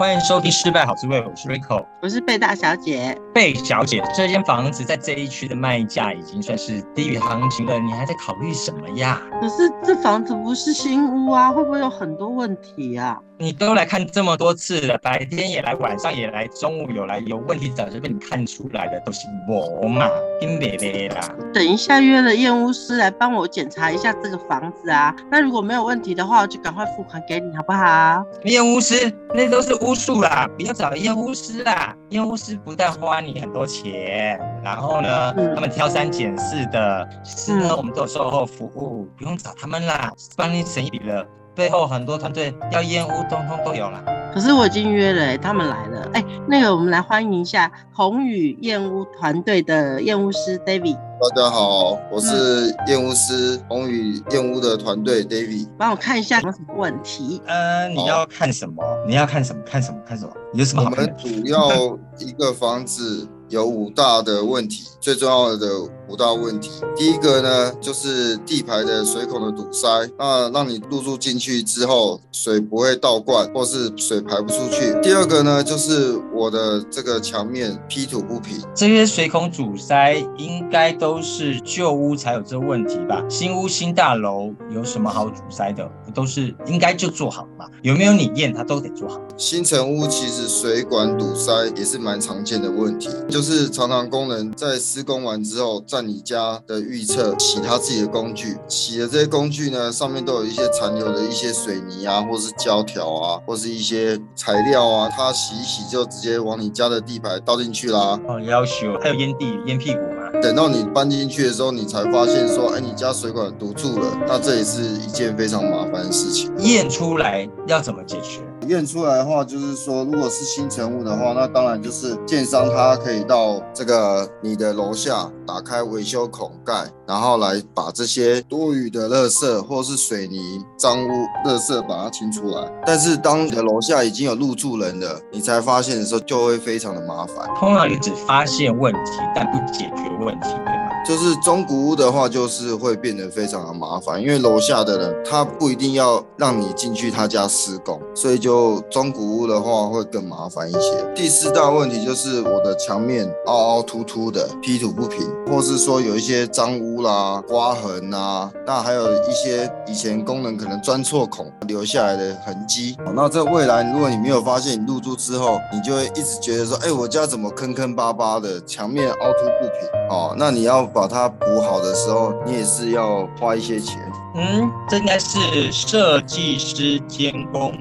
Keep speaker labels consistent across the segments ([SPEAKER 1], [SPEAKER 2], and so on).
[SPEAKER 1] 欢迎收听《失败好滋味》，我是 Rico，
[SPEAKER 2] 我是贝大小姐。
[SPEAKER 1] 贝小姐，这间房子在这一区的卖价已经算是低于行情了，你还在考虑什么呀？
[SPEAKER 2] 可是这房子不是新屋啊，会不会有很多问题啊？
[SPEAKER 1] 你都来看这么多次了，白天也来，晚上也来，中午有来，有问题早就被你看出来了，都是我嘛，听妹妹啦。
[SPEAKER 2] 等一下约了验屋师来帮我检查一下这个房子啊，那如果没有问题的话，我就赶快付款给你，好不好？
[SPEAKER 1] 验屋师那都是巫术啦，不要找验屋师啦，验屋师不但花你很多钱，然后呢，嗯、他们挑三拣四的，是呢，我们都有售后服务，不用找他们啦，帮你省一笔了。背后很多团队要验屋，通通都有了。
[SPEAKER 2] 可是我已经约了、欸，他们来了。哎、欸，那个我们来欢迎一下宏宇燕屋团队的燕屋师 David。
[SPEAKER 3] 大家好，我是燕屋师宏宇燕屋的团队 David。
[SPEAKER 2] 帮我看一下有什么问题？
[SPEAKER 1] 呃，你要看什么？你要看什么？看什么？看什么？有什么好？
[SPEAKER 3] 我们主要一个房子。有五大的问题，最重要的五大问题。第一个呢，就是地排的水孔的堵塞，那让你入住进去之后，水不会倒灌，或是水排不出去。第二个呢，就是我的这个墙面批土不平。
[SPEAKER 1] 这些水孔阻塞应该都是旧屋才有这问题吧？新屋新大楼有什么好阻塞的？都是应该就做好嘛？有没有你验，它都得做好。
[SPEAKER 3] 新城屋其实水管堵塞也是蛮常见的问题，就是常常工人在施工完之后，在你家的预测洗他自己的工具，洗的这些工具呢，上面都有一些残留的一些水泥啊，或是胶条啊，或是一些材料啊，他洗一洗就直接往你家的地排倒进去啦。
[SPEAKER 1] 哦，要修，还有烟蒂、烟屁股。
[SPEAKER 3] 等到你搬进去的时候，你才发现说，哎，你家水管堵住了，那这也是一件非常麻烦的事情。
[SPEAKER 1] 验出来要怎么解决？
[SPEAKER 3] 验出来的话，就是说，如果是新成屋的话，那当然就是建商他可以到这个你的楼下打开维修孔盖，然后来把这些多余的垃圾或是水泥脏污垃圾把它清出来。但是当你的楼下已经有入住人了，你才发现的时候，就会非常的麻烦。
[SPEAKER 1] 通常你只发现问题，但不解决问题，
[SPEAKER 3] 就是中古屋的话，就是会变得非常的麻烦，因为楼下的人他不一定要让你进去他家施工，所以就中古屋的话会更麻烦一些。第四大问题就是我的墙面凹凹凸凸的，批土不平，或是说有一些脏污啦、刮痕啊，那还有一些以前工人可能钻错孔留下来的痕迹。那这未来如果你没有发现，你入住之后，你就会一直觉得说，哎，我家怎么坑坑巴巴的，墙面凹凸不平哦，那你要。把它补好的时候，你也是要花一些钱。
[SPEAKER 1] 嗯，这应该是设计师监工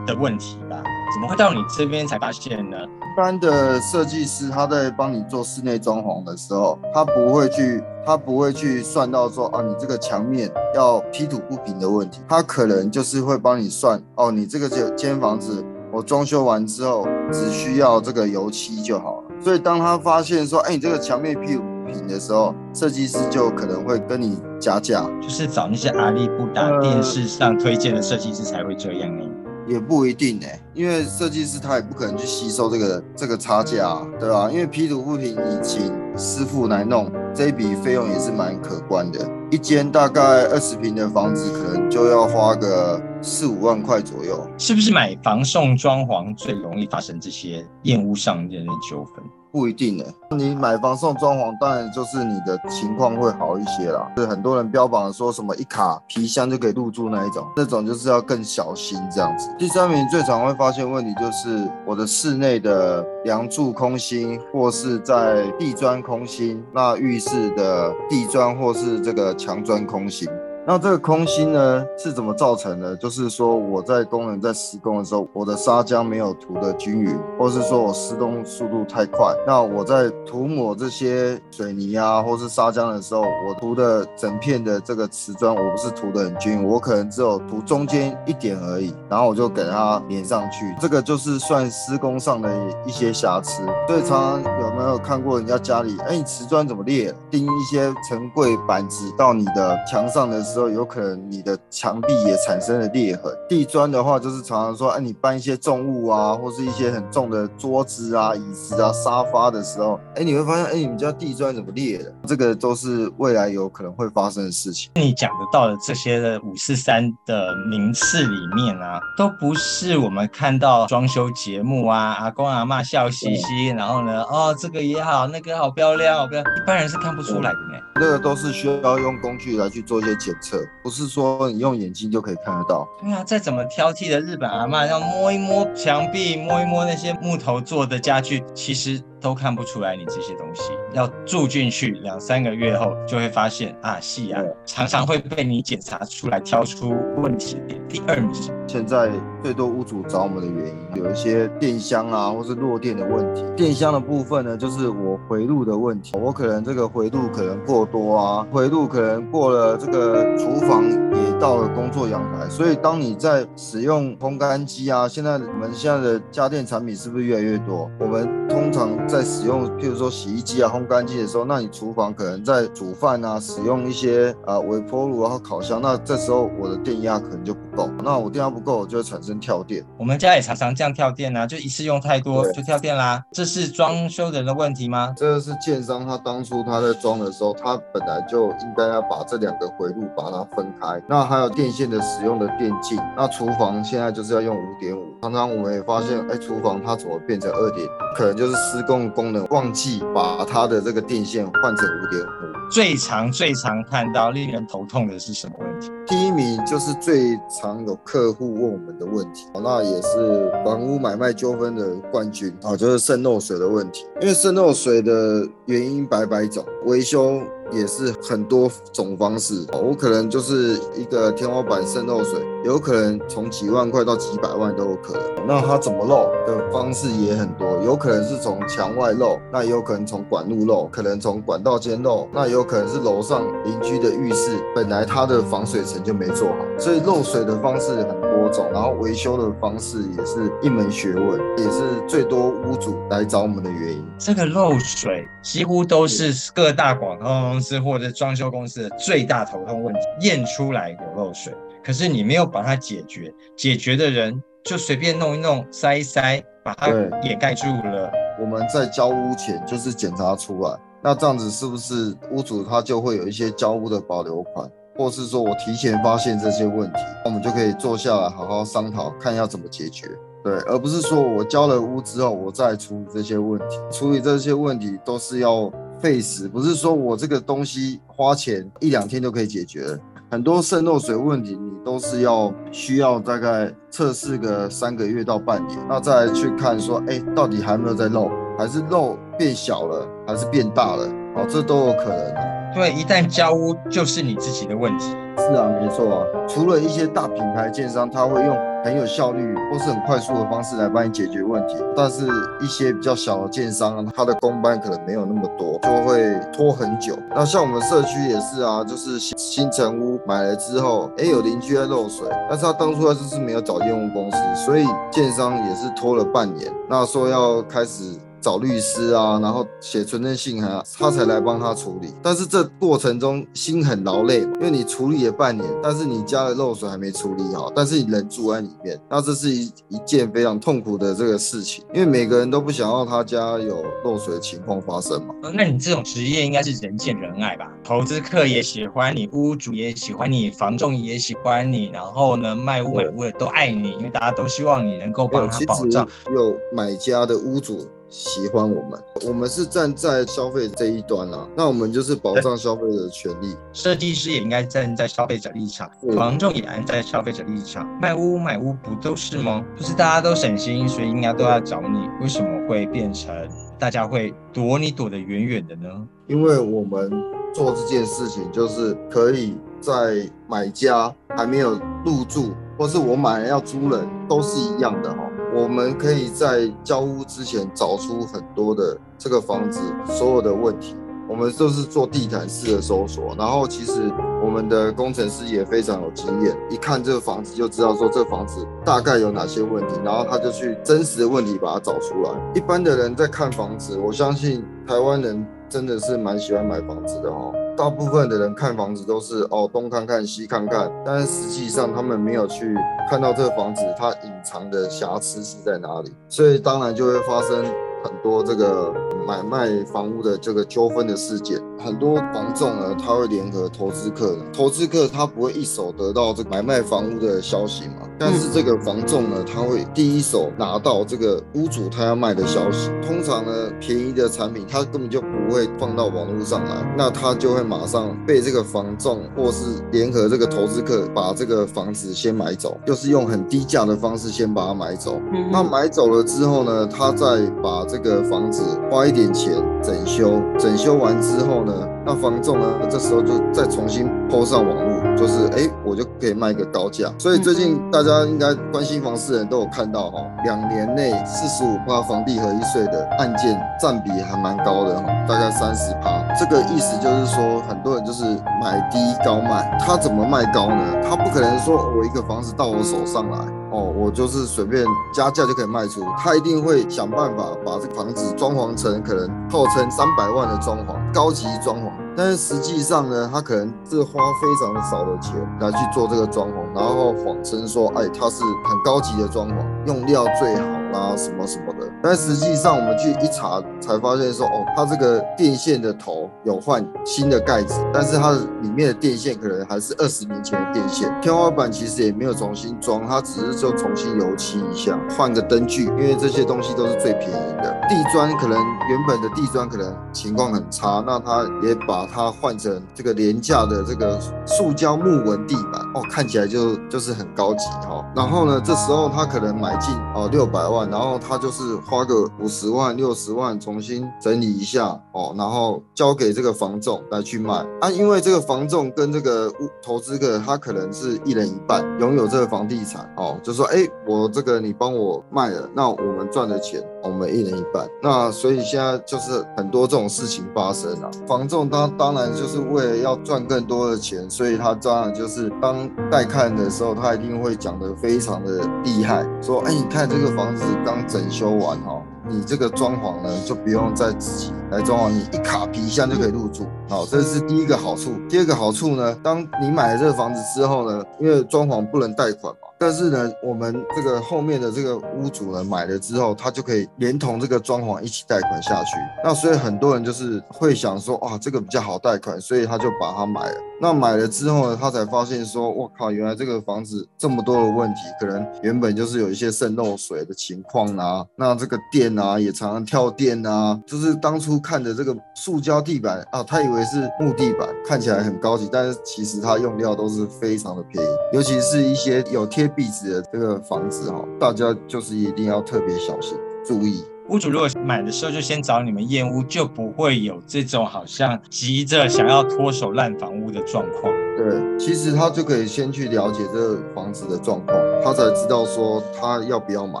[SPEAKER 1] 的问题吧？怎么会到你这边才发现呢？
[SPEAKER 3] 一般的设计师他在帮你做室内装潢的时候，他不会去，他不会去算到说啊，你这个墙面要批土不平的问题。他可能就是会帮你算哦，你这个间间房子我装修完之后只需要这个油漆就好了。所以当他发现说，哎，你这个墙面批土品的时候，设计师就可能会跟你加价，
[SPEAKER 1] 就是找那些阿里不达电视上推荐的设计师才会这样呢？
[SPEAKER 3] 也不一定呢，因为设计师他也不可能去吸收这个这个差价，对吧？因为批图不平，你请师傅来弄，这一笔费用也是蛮可观的。一间大概二十平的房子，可能就要花个四五万块左右。
[SPEAKER 1] 是不是买房送装潢最容易发生这些验屋上面的纠纷？
[SPEAKER 3] 不一定的，你买房送装潢，当然就是你的情况会好一些啦。是很多人标榜说什么一卡皮箱就可以入住那一种，那种就是要更小心这样子。第三名最常会发现问题就是我的室内的梁柱空心，或是在地砖空心，那浴室的地砖或是这个墙砖空心。那这个空心呢是怎么造成的？就是说我在工人在施工的时候，我的砂浆没有涂的均匀，或是说我施工速度太快。那我在涂抹这些水泥啊，或是砂浆的时候，我涂的整片的这个瓷砖，我不是涂得很均匀，我可能只有涂中间一点而已，然后我就给它粘上去。这个就是算施工上的一些瑕疵。所以常常有没有看过人家家里，哎，你瓷砖怎么裂？钉一些层柜板子到你的墙上的时候，有可能你的墙壁也产生了裂痕。地砖的话，就是常常说，哎，你搬一些重物啊，或是一些很重的桌子啊、椅子啊、沙发的时候，哎，你会发现，哎，你们家地砖怎么裂了？这个都是未来有可能会发生的事情。
[SPEAKER 1] 你讲得到的这些的五四三的名次里面啊，都不是我们看到装修节目啊，阿公阿嬷笑嘻嘻，然后呢，哦，这个也好，那个好漂亮，好漂亮，一般人是看不出来的呢。
[SPEAKER 3] 这个都是需要用工具来去做一些检测，不是说你用眼睛就可以看得到。
[SPEAKER 1] 对啊，再怎么挑剔的日本阿嬷，要摸一摸墙壁，摸一摸那些木头做的家具，其实。都看不出来你这些东西，要住进去两三个月后，就会发现啊，细啊，常常会被你检查出来，挑出问题点。第二名，
[SPEAKER 3] 现在最多屋主找我们的原因，有一些电箱啊，或是漏电的问题。电箱的部分呢，就是我回路的问题，我可能这个回路可能过多啊，回路可能过了这个厨房，也到了工作阳台，所以当你在使用烘干机啊，现在我们现在的家电产品是不是越来越多？我们通常在使用，譬如说洗衣机啊、烘干机的时候，那你厨房可能在煮饭啊，使用一些啊微波炉然后烤箱，那这时候我的电压可能就不够，那我电压不够，我就会产生跳电。
[SPEAKER 1] 我们家也常常这样跳电啊，就一次用太多就跳电啦。这是装修人的问题吗？
[SPEAKER 3] 这个是建商他当初他在装的时候，他本来就应该要把这两个回路把它分开。那还有电线的使用的电径，那厨房现在就是要用五点五。常常我们也发现，哎，厨房它怎么变成二点？可能就是施工功能忘记把它的这个电线换成五点五。
[SPEAKER 1] 最常、最常看到令人头痛的是什么问题？
[SPEAKER 3] 第一名就是最常有客户问我们的问题，那也是房屋买卖纠纷的冠军啊，就是渗漏水的问题。因为渗漏水的原因百百种，维修。也是很多种方式，我可能就是一个天花板渗漏水，有可能从几万块到几百万都有可能。那它怎么漏的方式也很多，有可能是从墙外漏，那也有可能从管路漏，可能从管道间漏，那也有可能是楼上邻居的浴室本来它的防水层就没做好，所以漏水的方式很多种，然后维修的方式也是一门学问，也是最多屋主来找我们的原因。
[SPEAKER 1] 这个漏水几乎都是各大广告公司或者装修公司的最大头痛问题，验出来有漏水，可是你没有把它解决，解决的人就随便弄一弄，塞一塞，把它掩盖住了。
[SPEAKER 3] 我们在交屋前就是检查出来，那这样子是不是屋主他就会有一些交屋的保留款，或是说我提前发现这些问题，我们就可以坐下来好好商讨，看要怎么解决。对，而不是说我交了屋之后，我再处理这些问题，处理这些问题都是要。费时不是说我这个东西花钱一两天就可以解决，很多渗漏水问题你都是要需要大概测试个三个月到半年，那再去看说，哎，到底还没有在漏，还是漏变小了，还是变大了，哦，这都有可能。
[SPEAKER 1] 对，一旦交屋就是你自己的问题。
[SPEAKER 3] 是啊，没错啊。除了一些大品牌建商，他会用很有效率或是很快速的方式来帮你解决问题，但是一些比较小的建商，他的工班可能没有那么多，就会拖很久。那像我们社区也是啊，就是新成屋买了之后，哎，有邻居在漏水，但是他当初他就是没有找验屋公司，所以建商也是拖了半年，那说要开始。找律师啊，然后写存证信函啊，他才来帮他处理。但是这过程中心很劳累，因为你处理了半年，但是你家的漏水还没处理好，但是你人住在里面，那这是一一件非常痛苦的这个事情，因为每个人都不想要他家有漏水的情况发生嘛。
[SPEAKER 1] 那你这种职业应该是人见人爱吧？投资客也喜欢你，屋主也喜欢你，房仲也喜欢你，然后呢，卖屋买屋的都爱你，因为大家都希望你能够帮他保障。
[SPEAKER 3] 有买家的屋主。喜欢我们，我们是站在消费这一端啊，那我们就是保障消费者的权利。
[SPEAKER 1] 设计师也应该站在消费者立场，房仲也站在消费者立场，卖屋买屋不都是吗？不是大家都省心，所以应该都要找你，为什么会变成大家会躲你躲得远远的呢？
[SPEAKER 3] 因为我们做这件事情就是可以在买家还没有入住，或是我买了要租人，都是一样的哈。我们可以在交屋之前找出很多的这个房子所有的问题。我们都是做地毯式的搜索，然后其实我们的工程师也非常有经验，一看这个房子就知道说这个房子大概有哪些问题，然后他就去真实的问题把它找出来。一般的人在看房子，我相信台湾人真的是蛮喜欢买房子的哦。大部分的人看房子都是哦东看看西看看，但实际上他们没有去看到这个房子它隐藏的瑕疵是在哪里，所以当然就会发生。很多这个买卖房屋的这个纠纷的事件，很多房仲呢，他会联合投资客，投资客他不会一手得到这个买卖房屋的消息嘛，但是这个房仲呢，他会第一手拿到这个屋主他要卖的消息。通常呢，便宜的产品他根本就不会放到网络上来，那他就会马上被这个房仲或是联合这个投资客把这个房子先买走，就是用很低价的方式先把它买走。那买走了之后呢，他再把这个房子花一点钱整修，整修完之后呢，那房仲呢，这时候就再重新 PO 上网络，就是哎，我就可以卖个高价。所以最近大家应该关心房市的人都有看到哈，两年内四十五趴房地合一税的案件占比还蛮高的哈，大概三十趴。这个意思就是说，很多人就是买低高卖，他怎么卖高呢？他不可能说我一个房子到我手上来。哦，我就是随便加价就可以卖出，他一定会想办法把这个房子装潢成可能号称三百万的装潢，高级装潢。但是实际上呢，他可能是花非常少的钱来去做这个装潢，然后谎称说，哎，它是很高级的装潢，用料最好啊，什么什么的。但实际上我们去一查，才发现说，哦，它这个电线的头有换新的盖子，但是它里面的电线可能还是二十年前的电线。天花板其实也没有重新装，它只是就重新油漆一下，换个灯具，因为这些东西都是最便宜的。地砖可能原本的地砖可能情况很差，那他也把它换成这个廉价的这个塑胶木纹地板哦，看起来就就是很高级哈、哦。然后呢，这时候他可能买进哦六百万，然后他就是花个五十万、六十万重新整理一下哦，然后交给这个房仲来去卖啊。因为这个房仲跟这个投资客他可能是一人一半拥有这个房地产哦，就说哎，我这个你帮我卖了，那我们赚的钱我们一人一半。那所以现在就是很多这种事情发生了，房仲他。当然，就是为了要赚更多的钱，所以他当然就是当带看的时候，他一定会讲得非常的厉害，说：“哎，你看这个房子刚整修完哈，你这个装潢呢就不用再自己来装潢，你一卡皮箱就可以入住。好，这是第一个好处。第二个好处呢，当你买了这个房子之后呢，因为装潢不能贷款嘛。”但是呢，我们这个后面的这个屋主呢，买了之后，他就可以连同这个装潢一起贷款下去。那所以很多人就是会想说，哇，这个比较好贷款，所以他就把它买了。那买了之后呢，他才发现说，我靠，原来这个房子这么多的问题，可能原本就是有一些渗漏水的情况啊，那这个电啊也常常跳电啊，就是当初看的这个塑胶地板啊，他以为是木地板，看起来很高级，但是其实它用料都是非常的便宜，尤其是一些有贴。壁纸的这个房子哈，大家就是一定要特别小心注意。
[SPEAKER 1] 屋主如果买的时候就先找你们验屋，就不会有这种好像急着想要脱手烂房屋的状况。
[SPEAKER 3] 对，其实他就可以先去了解这个房子的状况，他才知道说他要不要买，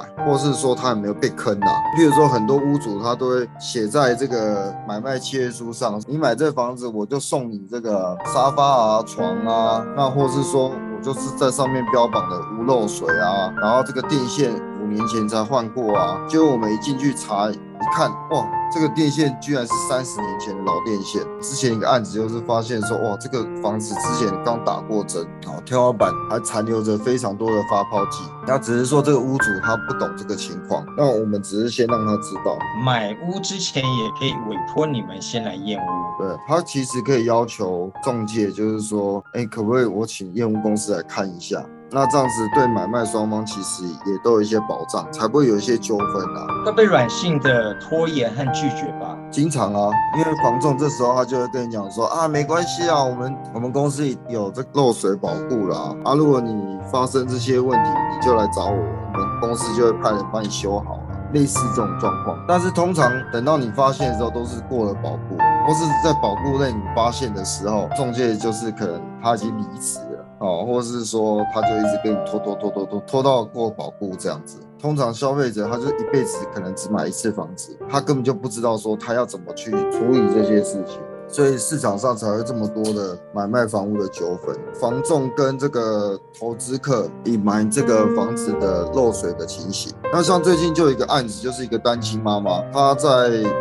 [SPEAKER 3] 或是说他有没有被坑呐、啊。譬如说很多屋主他都会写在这个买卖契约书上，你买这房子我就送你这个沙发啊、床啊，那或是说。就是在上面标榜的无漏水啊，然后这个电线五年前才换过啊，结果我们一进去查看，哇，这个电线居然是三十年前的老电线。之前一个案子就是发现说，哇，这个房子之前刚打过针，啊，天花板还残留着非常多的发泡剂。那只是说这个屋主他不懂这个情况，那我们只是先让他知道，
[SPEAKER 1] 买屋之前也可以委托你们先来验屋。
[SPEAKER 3] 对，他其实可以要求中介，就是说，哎，可不可以我请验屋公司来看一下？那这样子对买卖双方其实也都有一些保障，才不会有一些纠纷啊。
[SPEAKER 1] 会被软性的拖延和拒绝吧？
[SPEAKER 3] 经常啊，因为房仲这时候他就会跟你讲说啊，没关系啊，我们我们公司有这漏水保护啦。啊，如果你发生这些问题，你就来找我，我们公司就会派人帮你修好了。类似这种状况，但是通常等到你发现的时候，都是过了保护。或是在保护内你发现的时候，中介就是可能他已经离职了哦，或者是说他就一直给你拖拖拖拖拖拖到过保固这样子。通常消费者他就一辈子可能只买一次房子，他根本就不知道说他要怎么去处理这些事情。所以市场上才会这么多的买卖房屋的纠纷，房仲跟这个投资客隐瞒这个房子的漏水的情形。那像最近就有一个案子，就是一个单亲妈妈，她在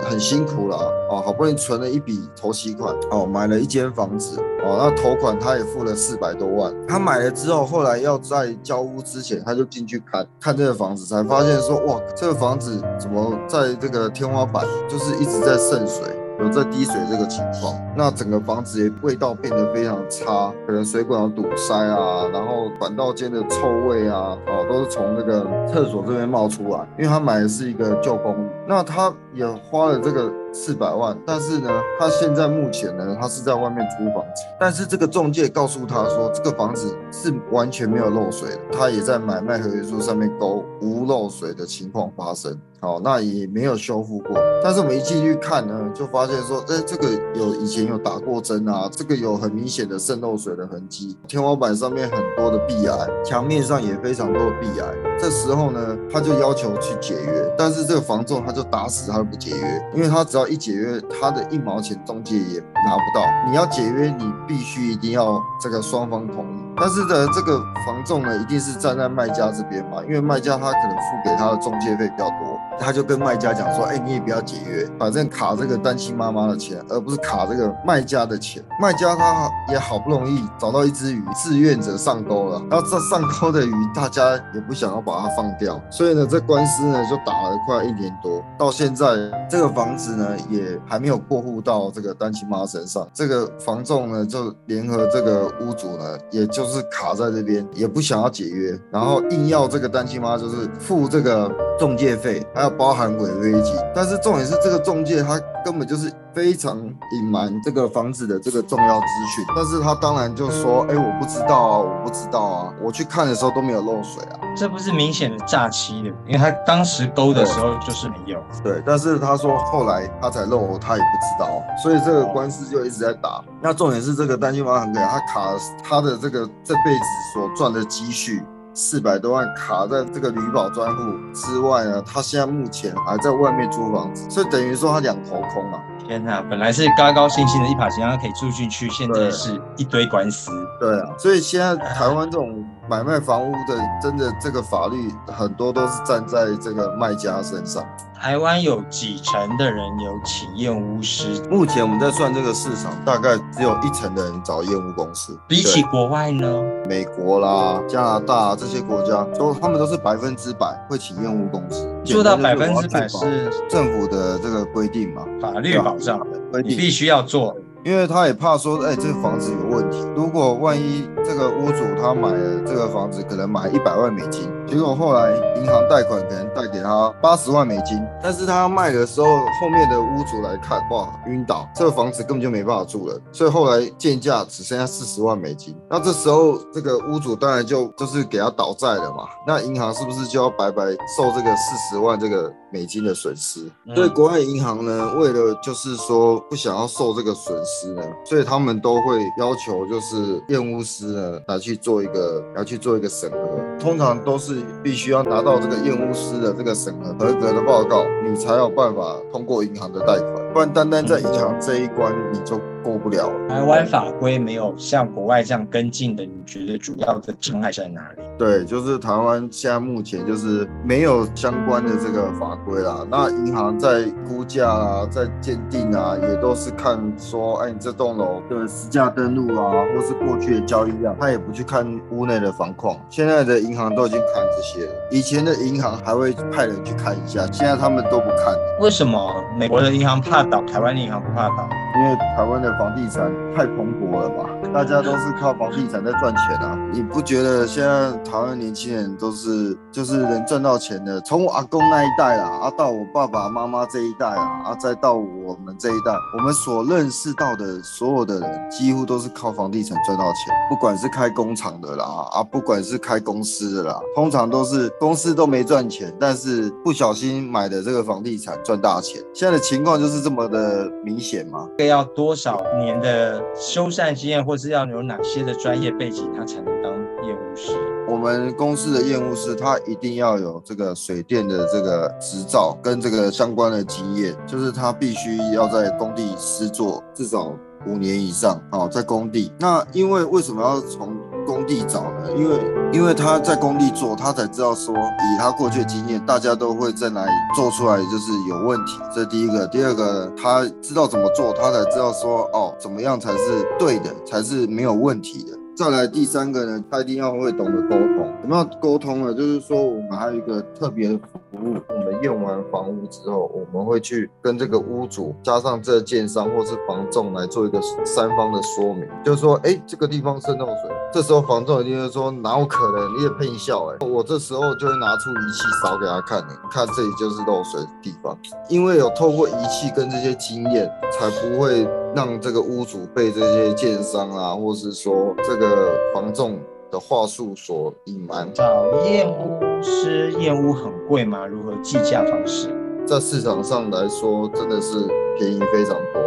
[SPEAKER 3] 很辛苦了哦，好不容易存了一笔头期款哦，买了一间房子哦，那头款她也付了四百多万。她买了之后，后来要在交屋之前，她就进去看看这个房子，才发现说哇，这个房子怎么在这个天花板就是一直在渗水。有在滴水这个情况，那整个房子也味道变得非常差，可能水管有堵塞啊，然后管道间的臭味啊，哦，都是从那个厕所这边冒出来。因为他买的是一个旧公寓，那他也花了这个四百万，但是呢，他现在目前呢，他是在外面租房子，但是这个中介告诉他说，这个房子是完全没有漏水的，他也在买卖合约书上面勾无漏水的情况发生。好，那也没有修复过，但是我们一进去看呢，就发现说，哎，这个有以前有打过针啊，这个有很明显的渗漏水的痕迹，天花板上面很多的壁癌，墙面上也非常多的壁癌。这时候呢，他就要求去解约，但是这个房仲他就打死他都不解约，因为他只一解约，他的一毛钱中介也拿不到。你要解约，你必须一定要这个双方同意。但是呢，这个房仲呢，一定是站在卖家这边嘛，因为卖家他可能付给他的中介费比较多。他就跟卖家讲说，哎，你也不要解约，反正卡这个单亲妈妈的钱，而不是卡这个卖家的钱。卖家他也好不容易找到一只鱼，志愿者上钩了，然后这上钩的鱼，大家也不想要把它放掉，所以呢，这官司呢就打了快一年多，到现在这个房子呢也还没有过户到这个单亲妈身上。这个房仲呢就联合这个屋主呢，也就是卡在这边，也不想要解约，然后硬要这个单亲妈就是付这个中介费，还要包含违约金。但是重点是这个中介他根本就是。非常隐瞒这个房子的这个重要资讯，但是他当然就说，哎，我不知道啊，我不知道啊，我去看的时候都没有漏水啊，
[SPEAKER 1] 这不是明显的诈欺的，因为他当时勾的时候就是没有，
[SPEAKER 3] 对，但是他说后来他才漏，他也不知道，所以这个官司就一直在打。那重点是这个单亲妈很可怜，他卡了他的这个这辈子所赚的积蓄。四百多万卡在这个旅保专户之外呢，他现在目前还在外面租房子，所以等于说他两头空啊！
[SPEAKER 1] 天哪，本来是高高兴兴的一把钱，他可以住进去，现在是一堆官司。
[SPEAKER 3] 对啊，所以现在台湾这种买卖房屋的，真的这个法律很多都是站在这个卖家身上。
[SPEAKER 1] 台湾有几成的人有请验屋师？
[SPEAKER 3] 目前我们在算这个市场，大概只有一成的人找验屋公司。
[SPEAKER 1] 比起国外呢？
[SPEAKER 3] 美国啦、加拿大这些国家，都他们都是百分之百会请验屋公司。
[SPEAKER 1] 做到百分之百是
[SPEAKER 3] 政府的这个规定嘛？
[SPEAKER 1] 法律保障的，你必须要做。
[SPEAKER 3] 因为他也怕说，哎，这个房子有问题。如果万一这个屋主他买了这个房子，可能买一百万美金，结果后来银行贷款可能贷给他八十万美金，但是他要卖的时候，后面的屋主来看，哇，晕倒，这个房子根本就没办法住了，所以后来建价只剩下四十万美金。那这时候这个屋主当然就就是给他倒债了嘛，那银行是不是就要白白受这个四十万这个美金的损失？所以国外银行呢，为了就是说不想要受这个损失。呢，所以他们都会要求，就是验屋师呢来去做一个，要去做一个审核，通常都是必须要拿到这个验屋师的这个审核合格的报告，你才有办法通过银行的贷款，不然单单在银行这一关你就。过不了。
[SPEAKER 1] 台湾法规没有像国外这样跟进的，你觉得主要的障碍在哪里？
[SPEAKER 3] 对，就是台湾现在目前就是没有相关的这个法规啦。那银行在估价啊，在鉴定啊，也都是看说，哎，你这栋楼的实价登录啊，或是过去的交易量，他也不去看屋内的房况。现在的银行都已经看这些了，以前的银行还会派人去看一下，现在他们都不看。
[SPEAKER 1] 为什么美国的银行怕倒，台湾的银行不怕倒？
[SPEAKER 3] 因为台湾的房地产太蓬勃了吧，大家都是靠房地产在赚钱啊！你不觉得现在台湾年轻人都是就是能赚到钱的？从我阿公那一代啊，啊到我爸爸妈妈这一代啊，啊再到我们这一代，我们所认识到的所有的人，几乎都是靠房地产赚到钱。不管是开工厂的啦，啊不管是开公司的啦，通常都是公司都没赚钱，但是不小心买的这个房地产赚大钱。现在的情况就是这么的明显嘛。
[SPEAKER 1] 要多少年的修缮经验，或是要有哪些的专业背景，他才能当业务师？
[SPEAKER 3] 我们公司的业务师，他一定要有这个水电的这个执照跟这个相关的经验，就是他必须要在工地施作至少五年以上。好，在工地。那因为为什么要从工地找的？因为因为他在工地做，他才知道说，以他过去的经验，大家都会在哪里做出来就是有问题。这第一个。第二个，他知道怎么做，他才知道说，哦，怎么样才是对的，才是没有问题的。再来第三个呢，他一定要会懂得沟通。什么样沟通呢？就是说我们还有一个特别服务，我们验完房屋之后，我们会去跟这个屋主加上这建商或是房仲来做一个三方的说明，就是说，哎，这个地方渗漏水，这时候房仲一定会说，哪有可能？你也骗笑哎！我这时候就会拿出仪器扫给他看，你看这里就是漏水的地方，因为有透过仪器跟这些经验，才不会。让这个屋主被这些建商啊，或是说这个房仲的话术所隐瞒。
[SPEAKER 1] 找验屋师燕屋很贵吗？如何计价方式？
[SPEAKER 3] 在市场上来说，真的是便宜非常多。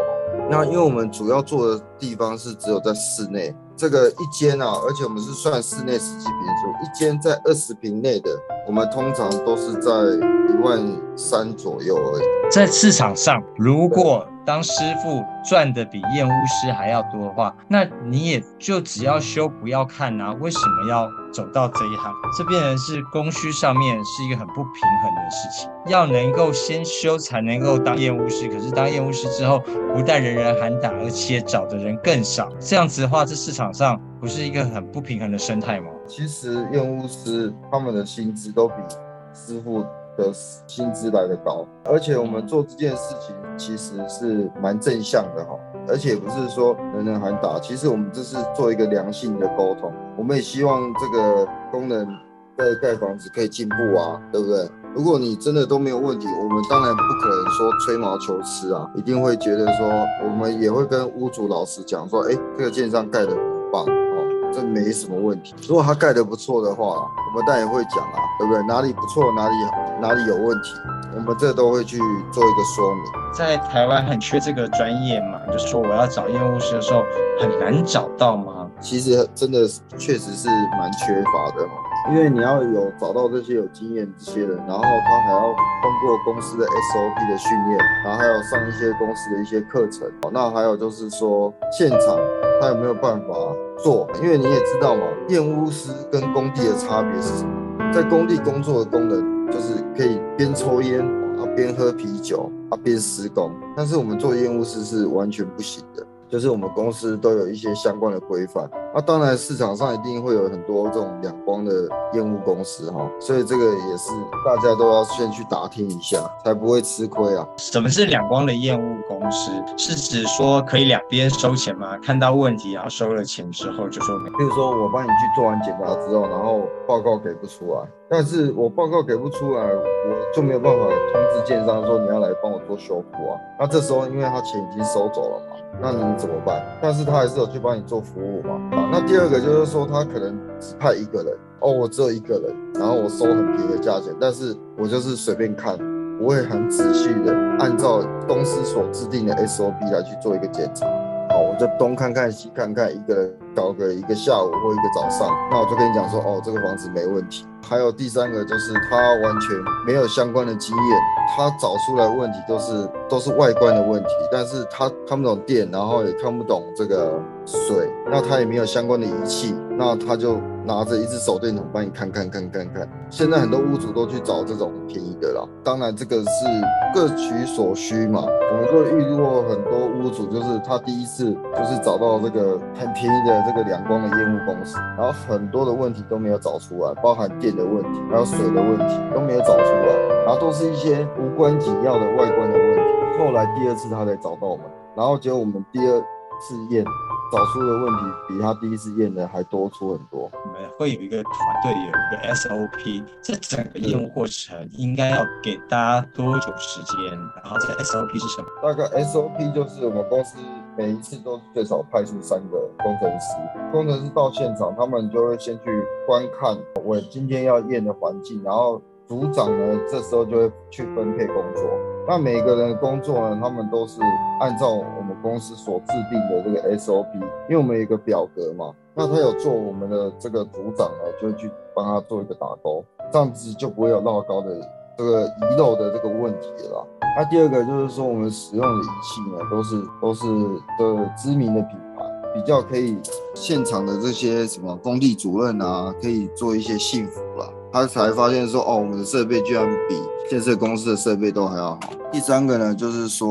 [SPEAKER 3] 那因为我们主要做的地方是只有在室内，这个一间啊，而且我们是算室内实际坪数，一间在二十平内的，我们通常都是在一万三左右而已。
[SPEAKER 1] 在市场上，如果当师傅赚的比验屋师还要多的话，那你也就只要修不要看啊？为什么要走到这一行？这变成是供需上面是一个很不平衡的事情。要能够先修才能够当验屋师，可是当验屋师之后，不但人人喊打，而且找的人更少。这样子的话，这市场上不是一个很不平衡的生态吗？
[SPEAKER 3] 其实验屋师他们的薪资都比师傅的薪资来得高，而且我们做这件事情其实是蛮正向的哈，而且不是说人人喊打，其实我们这是做一个良性的沟通，我们也希望这个工人在盖房子可以进步啊，对不对？如果你真的都没有问题，我们当然不可能说吹毛求疵啊，一定会觉得说，我们也会跟屋主老师讲说，哎，这个建商盖得很棒，这没什么问题。如果他盖得不错的话，我们当然也会讲啊，对不对？哪里不错，哪里好。哪里有问题，我们这都会去做一个说明。
[SPEAKER 1] 在台湾很缺这个专业嘛，就是说我要找验屋师的时候很难找到吗？
[SPEAKER 3] 其实真的确实是蛮缺乏的，因为你要有找到这些有经验这些人，然后他还要通过公司的 SOP 的训练，然后还有上一些公司的一些课程。那还有就是说现场他有没有办法做？因为你也知道嘛，验屋师跟工地的差别是什么？在工地工作的功能。就是可以边抽烟啊边喝啤酒啊边施工，但是我们做验屋师是完全不行的。就是我们公司都有一些相关的规范，那当然市场上一定会有很多这种两光的验屋公司哈，所以这个也是大家都要先去打听一下，才不会吃亏啊。
[SPEAKER 1] 什么是两光的验屋公司？是指说可以两边收钱吗？看到问题然后收了钱之后就说没。
[SPEAKER 3] 比如说我帮你去做完检查之后，然后报告给不出来，但是我报告给不出来，我就没有办法通知建商说你要来帮我做修复啊。那这时候因为他钱已经收走了嘛。那你怎么办？但是他还是有去帮你做服务嘛。那第二个就是说，他可能只派一个人哦，我只有一个人，然后我收很便宜的价钱，但是我就是随便看，不会很仔细的按照公司所制定的 SOP 来去做一个检查。好，我就东看看西看看，一个人搞个一个下午或一个早上，那我就跟你讲说，哦，这个房子没问题。还有第三个就是他完全没有相关的经验，他找出来问题都是都是外观的问题，但是他看不懂电，然后也看不懂这个水，那他也没有相关的仪器，那他就拿着一支手电筒帮你看看看看看。现在很多屋主都去找这种便宜的啦，当然这个是各取所需嘛。我们都遇过很多屋主，就是他第一次就是找到这个很便宜的这个两光的烟雾公司，然后很多的问题都没有找出来，包含电。的问题，还有水的问题都没有找出来，然后都是一些无关紧要的外观的问题。后来第二次他才找到我们，然后结果我们第二次验找出的问题比他第一次验的还多出很多。
[SPEAKER 1] 我们会有一个团队，有一个 SOP，这整个验屋过程应该要给大家多久时间？然后这个 SOP 是什么？
[SPEAKER 3] 大概 SOP 就是我们公司。每一次都最少派出三个工程师，工程师到现场，他们就会先去观看我今天要验的环境，然后组长呢，这时候就会去分配工作。那每个人的工作呢，他们都是按照我们公司所制定的这个 SOP，因为我们有一个表格嘛，那他有做我们的这个组长呢，就会去帮他做一个打勾，这样子就不会有绕高的这个遗漏的这个问题了。那第二个就是说，我们使用的仪器呢，都是都是的知名的品牌，比较可以现场的这些什么工地主任啊，可以做一些信服了。他才发现说，哦，我们的设备居然比建设公司的设备都还要好。第三个呢，就是说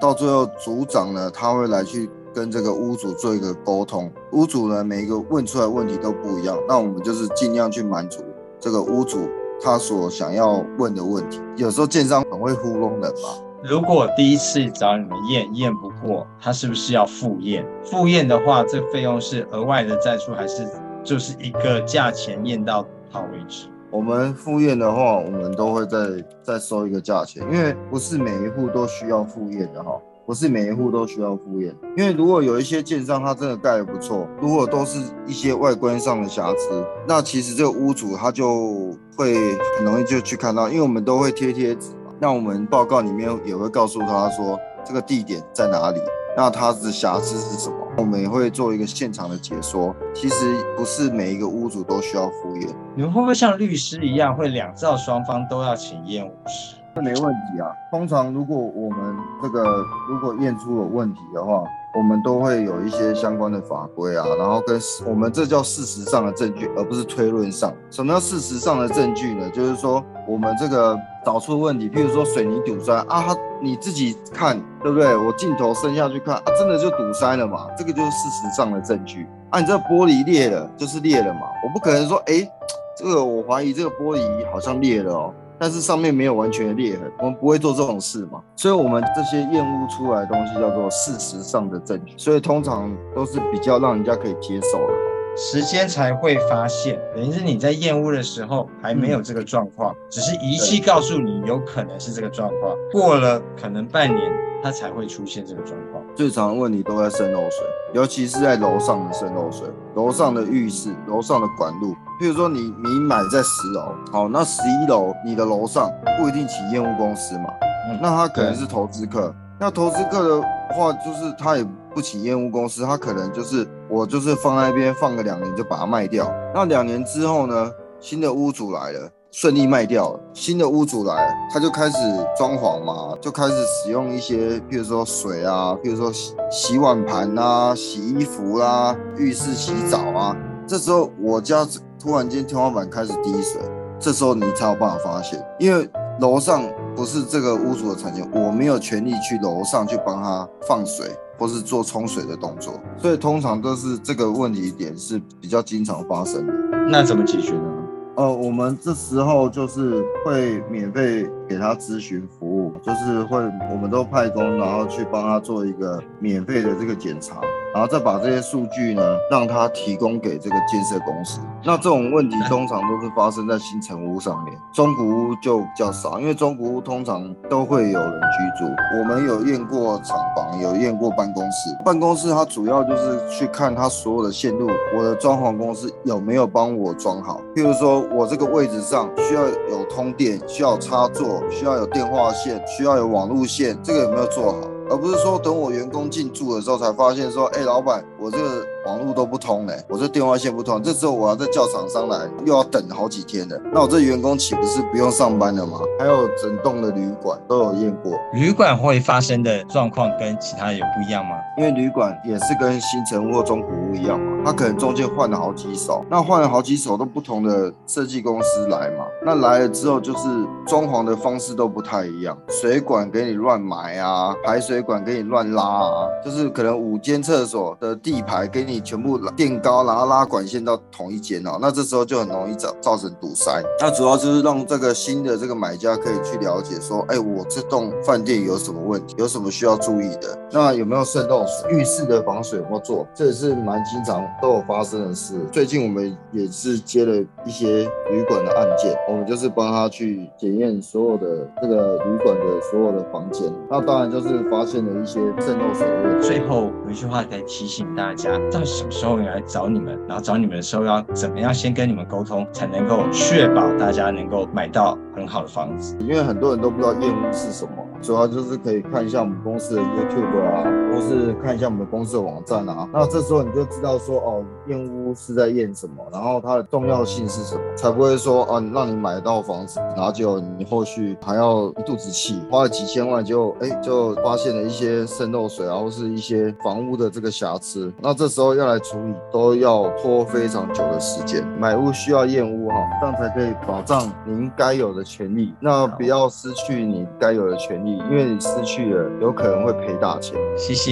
[SPEAKER 3] 到最后组长呢，他会来去跟这个屋主做一个沟通。屋主呢，每一个问出来问题都不一样，那我们就是尽量去满足这个屋主。他所想要问的问题，有时候建商很会糊弄人吧。
[SPEAKER 1] 如果第一次找你们验验不过，他是不是要复验？复验的话，这费用是额外的再出，还是就是一个价钱验到好为止？
[SPEAKER 3] 我们复验的话，我们都会再再收一个价钱，因为不是每一户都需要复验的哈。不是每一户都需要复验，因为如果有一些建商他真的盖的不错，如果都是一些外观上的瑕疵，那其实这个屋主他就会很容易就去看到，因为我们都会贴贴纸嘛，那我们报告里面也会告诉他说这个地点在哪里，那它的瑕疵是什么，我们也会做一个现场的解说。其实不是每一个屋主都需要敷衍。
[SPEAKER 1] 你们会不会像律师一样，会两造双方都要请验屋师？
[SPEAKER 3] 这没问题啊。通常如果我们这个如果验出有问题的话，我们都会有一些相关的法规啊，然后跟我们这叫事实上的证据，而不是推论上。什么叫事实上的证据呢？就是说我们这个找出问题，譬如说水泥堵塞啊，你自己看对不对？我镜头伸下去看啊，真的就堵塞了嘛？这个就是事实上的证据啊。你这玻璃裂了，就是裂了嘛？我不可能说，哎，这个我怀疑这个玻璃好像裂了哦。但是上面没有完全的裂痕，我们不会做这种事嘛，所以我们这些验屋出来的东西叫做事实上的证据，所以通常都是比较让人家可以接受的。
[SPEAKER 1] 时间才会发现，等于是你在验屋的时候还没有这个状况，嗯、只是仪器告诉你有可能是这个状况，过了可能半年，它才会出现这个状况。
[SPEAKER 3] 最常的问题都在渗漏水，尤其是在楼上的渗漏水，楼上的浴室、楼上的管路。譬如说你你买在十楼，好，那十一楼你的楼上不一定请验屋公司嘛，嗯，那他可能是投资客，那投资客的话就是他也不起烟雾公司，他可能就是我就是放在那边放个两年就把它卖掉，那两年之后呢，新的屋主来了，顺利卖掉了，新的屋主来了，他就开始装潢嘛，就开始使用一些譬如说水啊，譬如说洗洗碗盘啊，洗衣服啦，啊，浴室洗澡啊，这时候我家。突然间天花板开始滴水，这时候你才有办法发现，因为楼上不是这个屋主的产权，我没有权利去楼上去帮他放水。或是做冲水的动作，所以通常都是这个问题点是比较经常发生的。
[SPEAKER 1] 那怎么解决呢？
[SPEAKER 3] 呃，我们这时候就是会免费给他咨询服务，就是会我们都派工，然后去帮他做一个免费的这个检查。然后再把这些数据呢，让他提供给这个建设公司。那这种问题通常都是发生在新成屋上面，中古屋就比较少，因为中古屋通常都会有人居住。我们有验过厂房，有验过办公室。办公室它主要就是去看它所有的线路，我的装潢公司有没有帮我装好。譬如说我这个位置上需要有通电，需要插座，需要有电话线，需要有网路线，这个有没有做好？而不是说等我员工进驻的时候才发现说，哎、欸，老板，我这个。网络都不通嘞，我这电话线不通，这时候我要再叫厂商来，又要等好几天的。那我这员工岂不是不用上班了吗？还有整栋的旅馆都有验过，
[SPEAKER 1] 旅馆会发生的状况跟其他有不一样吗？
[SPEAKER 3] 因为旅馆也是跟新成屋或中古屋一样嘛，它可能中间换了好几手，那换了好几手都不同的设计公司来嘛，那来了之后就是装潢的方式都不太一样，水管给你乱埋啊，排水管给你乱拉啊，就是可能五间厕所的地排给你。全部垫高，然后拉管线到同一间哦，那这时候就很容易造造成堵塞。那主要就是让这个新的这个买家可以去了解说，哎，我这栋饭店有什么问题，有什么需要注意的？那有没有渗漏水？浴室的防水有没有做？这也是蛮经常都有发生的事。最近我们也是接了一些旅馆的案件，我们就是帮他去检验所有的这个旅馆的所有的房间。那当然就是发现了一些渗漏水的问题。
[SPEAKER 1] 最后有一句话来提醒大家。什么时候来找你们？然后找你们的时候要怎么样先跟你们沟通，才能够确保大家能够买到很好的房子？
[SPEAKER 3] 因为很多人都不知道验屋是什么。主要就是可以看一下我们公司的 YouTube 啊，或是看一下我们的公司的网站啊。那这时候你就知道说，哦，验屋是在验什么，然后它的重要性是什么，才不会说，啊，让你买到房子，然后就你后续还要一肚子气，花了几千万就，哎，就发现了一些渗漏水啊，或是一些房屋的这个瑕疵。那这时候要来处理，都要拖非常久的时间。买屋需要验屋哈，这样才可以保障您该有的权利。那不要失去你该有的权利，因为你失去了，有可能会赔大
[SPEAKER 1] 钱。谢谢